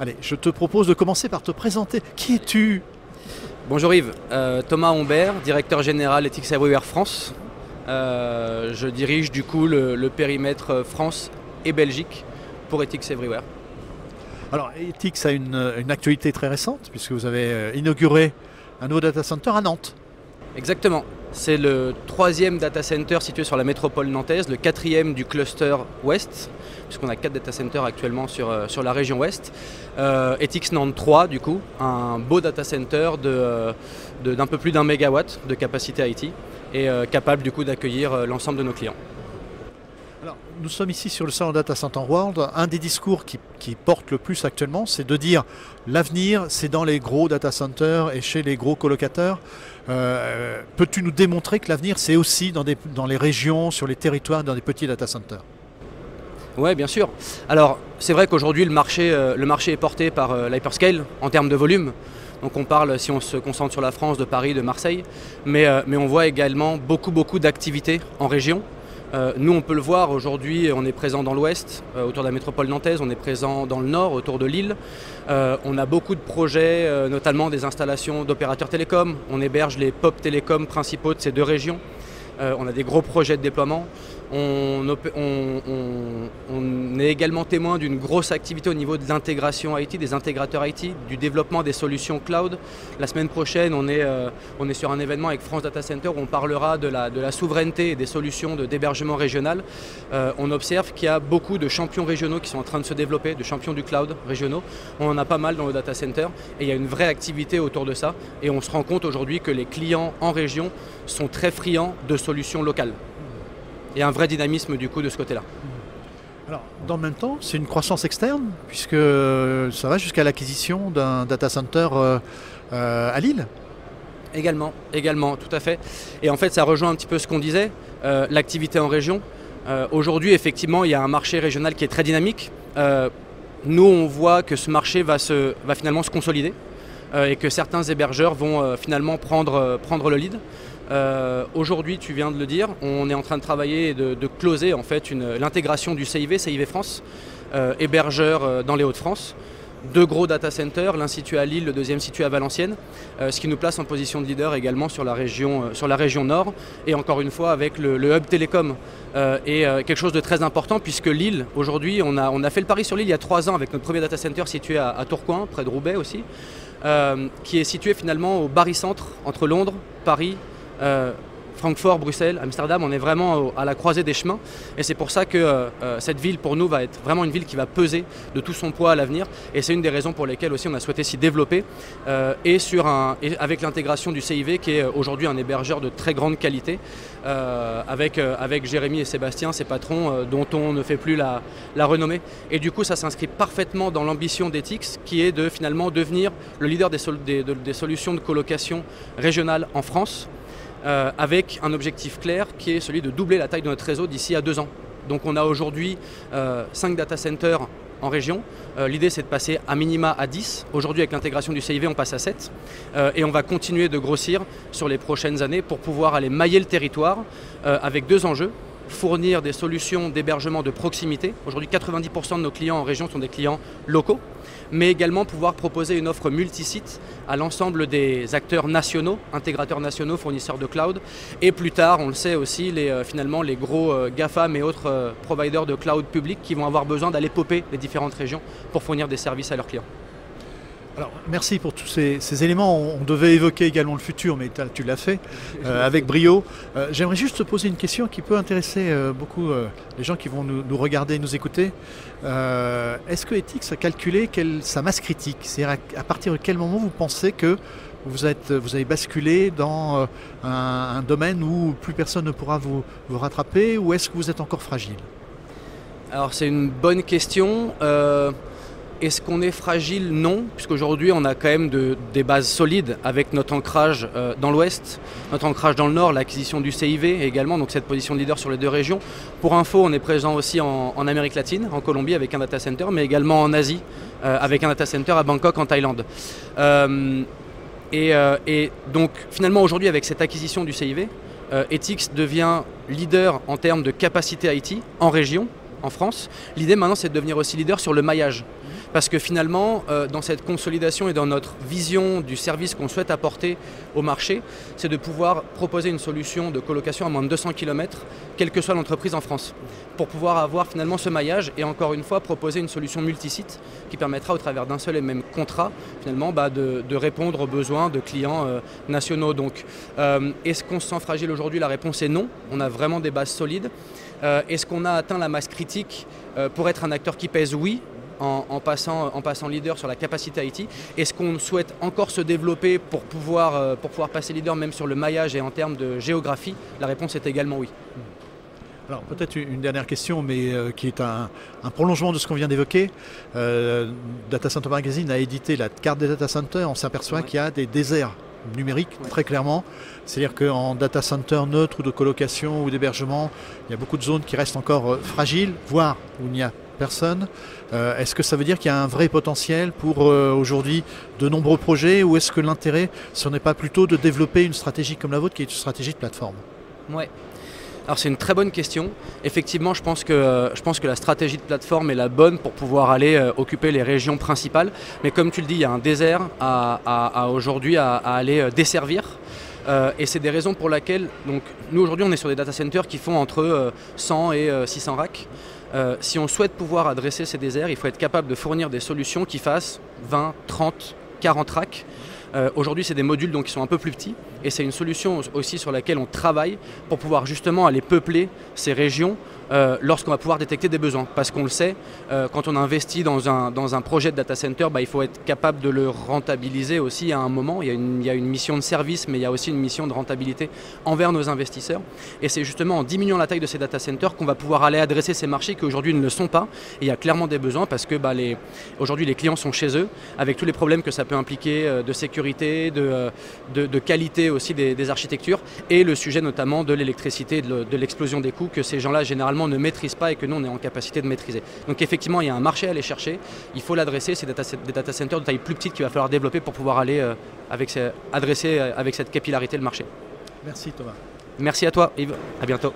Allez, je te propose de commencer par te présenter. Qui es-tu? Bonjour Yves, euh, Thomas Humbert, directeur général Ethics Everywhere France. Euh, je dirige du coup le, périmètre France et Belgique pour Ethics Everywhere. Alors Ethics a une, une actualité très récente puisque vous avez euh, inauguré un nouveau data center à Nantes. Exactement. C'est le troisième data center situé sur la métropole nantaise, le quatrième du cluster ouest, puisqu'on a quatre data centers actuellement sur, euh, la région ouest. Euh, Nantes 3, du coup, un beau data center euh, d'un peu plus d'un mégawatt de capacité IT et capable du coup d'accueillir l'ensemble de nos clients nous sommes ici sur le salon Data Center World. Un des discours qui, porte le plus actuellement, c'est de dire l'avenir, c'est dans les gros data centers et chez les gros colocateurs. Euh, peux-tu nous démontrer que l'avenir, c'est aussi dans, les régions, sur les territoires, dans des petits data centers? Oui, bien sûr. Alors, c'est vrai qu'aujourd'hui, le marché, euh, le marché est porté par euh, l'hyperscale en termes de volume. Donc on parle, si on se concentre sur la France, de Paris, de Marseille, mais, mais on voit également beaucoup, beaucoup d'activités en région. Euh, nous, on peut le voir aujourd'hui, on est présent dans l'ouest, euh, autour de la métropole nantaise, on est présent dans le nord, autour de Lille. Euh, on a beaucoup de projets, notamment des installations d'opérateurs télécoms. On héberge les pop télécoms principaux de ces deux régions. on a des gros projets de déploiement. On, est également témoin d'une grosse activité au niveau de l'intégration IT, des intégrateurs IT, du développement des solutions cloud. La semaine prochaine, on est, euh, sur un événement avec France Data Center où on parlera de la, souveraineté et des solutions d'hébergement régional. Euh, on observe qu'il y a beaucoup de champions régionaux qui sont en train de se développer, de champions du cloud régionaux. On en a pas mal dans le data center et il y a une vraie activité autour de ça. Et on se rend compte aujourd'hui que les clients en région sont très friands de solutions locales et un vrai dynamisme du coup de ce côté-là. Alors, dans le même temps, c'est une croissance externe, puisque ça va jusqu'à l'acquisition d'un data center euh, euh, à Lille. Également, également, tout à fait. Et en fait, ça rejoint un petit peu ce qu'on disait, euh, l'activité en région. Aujourd'hui, effectivement, il y a un marché régional qui est très dynamique. nous, on voit que ce marché va, se, va finalement se consolider et que certains hébergeurs vont finalement prendre, prendre le lead. Euh, aujourd'hui, tu viens de le dire, on est en train de travailler et de, closer en fait l'intégration du CIV, CIV France, euh, hébergeur euh, dans les Hauts-de-France. Deux gros data centers, l'un situé à Lille, le deuxième situé à Valenciennes, ce qui nous place en position de leader également sur la région, sur la région nord. Et encore une fois, avec le, hub télécom et quelque chose de très important, puisque Lille, aujourd'hui, on a, on a fait le pari sur Lille il y a trois ans avec notre premier data center situé à, Tourcoing, près de Roubaix aussi, qui est situé finalement au barycentre entre Londres, Paris euh, Francfort, Bruxelles, Amsterdam, on est vraiment à la croisée des chemins. Et c'est pour ça que euh, euh, cette ville, pour nous, va être vraiment une ville qui va peser de tout son poids à l'avenir. Et c'est une des raisons pour lesquelles aussi on a souhaité s'y développer. et, sur un, avec l'intégration du CIV, qui est aujourd'hui un hébergeur de très grande qualité, avec, Jérémy et Sébastien, ses patrons, dont on ne fait plus la, renommée. Et du coup, ça s'inscrit parfaitement dans l'ambition d'Ethics, qui est de finalement devenir le leader des, des solutions de colocation régionale en France. Euh, avec un objectif clair qui est celui de doubler la taille de notre réseau d'ici à deux ans. Donc on a aujourd'hui euh, 5 data centers en région. Euh, l'idée c'est de passer à minima à 10. Aujourd'hui avec l'intégration du CIV on passe à 7. Euh, et on va continuer de grossir sur les prochaines années pour pouvoir aller mailler le territoire avec deux enjeux fournir des solutions d'hébergement de proximité. Aujourd'hui, 90% de nos clients en région sont des clients locaux, mais également pouvoir proposer une offre multisite à l'ensemble des acteurs nationaux, intégrateurs nationaux, fournisseurs de cloud, et plus tard, on le sait aussi, les, euh, finalement les gros euh, GAFAM et autres euh, providers de cloud public qui vont avoir besoin d'aller popper les différentes régions pour fournir des services à leurs clients. Alors, merci pour tous ces, éléments. On, devait évoquer également le futur, mais tu l'as fait euh, avec brio. Euh, j'aimerais juste te poser une question qui peut intéresser euh, beaucoup les gens qui vont nous, regarder et nous écouter. Est-ce que Ethics a calculé sa masse critique? C'est-à-dire à, partir de quel moment vous pensez que vous, êtes, vous avez basculé dans un, domaine où plus personne ne pourra vous, vous rattraper ou est-ce que vous êtes encore fragile? Alors c'est une bonne question. Est-ce qu'on est fragile? Non, puisqu'aujourd'hui on a quand même des bases solides avec notre ancrage euh, dans l'ouest, notre ancrage dans le nord, l'acquisition du CIV également, donc cette position de leader sur les deux régions. Pour info, on est présent aussi en, Amérique latine, en Colombie avec un data center, mais également en Asie euh, avec un data center à Bangkok en Thaïlande. Euh, et, et, donc finalement aujourd'hui avec cette acquisition du CIV, Ethics devient leader en termes de capacité IT en région, en France. L'idée maintenant c'est de devenir aussi leader sur le maillage. Parce que finalement, euh, dans cette consolidation et dans notre vision du service qu'on souhaite apporter au marché, c'est de pouvoir proposer une solution de colocation à moins de 200 km, quelle que soit l'entreprise en France, pour pouvoir avoir finalement ce maillage et encore une fois proposer une solution multisite qui permettra au travers d'un seul et même contrat finalement bah, de, répondre aux besoins de clients euh, nationaux. Donc euh, est-ce qu'on se sent fragile aujourd'hui? La réponse est non. On a vraiment des bases solides. est-ce qu'on a atteint la masse critique? Pour être un acteur qui pèse Oui, en, passant, en passant leader sur la capacité IT Est-ce qu'on souhaite encore se développer pour pouvoir, euh, pour pouvoir passer leader même sur le maillage et en termes de géographie? La réponse est également oui. Alors peut-être une dernière question, mais euh, qui est un, prolongement de ce qu'on vient d'évoquer. Euh, data Center Magazine a édité la carte des data centers. On s'aperçoit qu'il y a des déserts numériques très clairement. C'est-à-dire qu'en data center neutre ou de colocation ou d'hébergement, il y a beaucoup de zones qui restent encore fragiles, voire où il n'y a personne. Euh, est-ce que ça veut dire qu'il y a un vrai potentiel pour euh, aujourd'hui de nombreux projets ou est-ce que l'intérêt, ce n'est pas plutôt de développer une stratégie comme la vôtre qui est une stratégie de plateforme? Ouais. Alors c'est une très bonne question. Effectivement, je pense, que, euh, je pense que la stratégie de plateforme est la bonne pour pouvoir aller occuper les régions principales. Mais comme tu le dis, il y a un désert à, aujourd'hui à, aller desservir. et c'est des raisons pour lesquelles, donc, nous aujourd'hui on est sur des data centers qui font entre 100 et 600 racks. Euh, si on souhaite pouvoir adresser ces déserts, il faut être capable de fournir des solutions qui fassent 20, 30, 40 racks. Euh, aujourd'hui, c'est des modules donc, qui sont un peu plus petits et c'est une solution aussi sur laquelle on travaille pour pouvoir justement aller peupler ces régions euh, lorsqu'on va pouvoir détecter des besoins. Parce qu'on le sait, euh, quand on investit dans un, projet de data center, bah, il faut être capable de le rentabiliser aussi à un moment. Il y, a une, mission de service, mais il y a aussi une mission de rentabilité envers nos investisseurs. Et c'est justement en diminuant la taille de ces data centers qu'on va pouvoir aller adresser ces marchés qui aujourd'hui ne le sont pas. Il y a clairement des besoins parce que bah, les, aujourd'hui les clients sont chez eux, avec tous les problèmes que ça peut impliquer euh, de sécurité, de, qualité aussi des, architectures, et le sujet notamment de l'électricité, de l'explosion des coûts que ces gens-là généralement ne maîtrise pas et que nous, on est en capacité de maîtriser. Donc effectivement, il y a un marché à aller chercher, il faut l'adresser, c'est des data centers de taille plus petite qu'il va falloir développer pour pouvoir aller euh, avec adresser euh, avec cette capillarité le marché. Merci Thomas. Merci à toi Yves, à bientôt.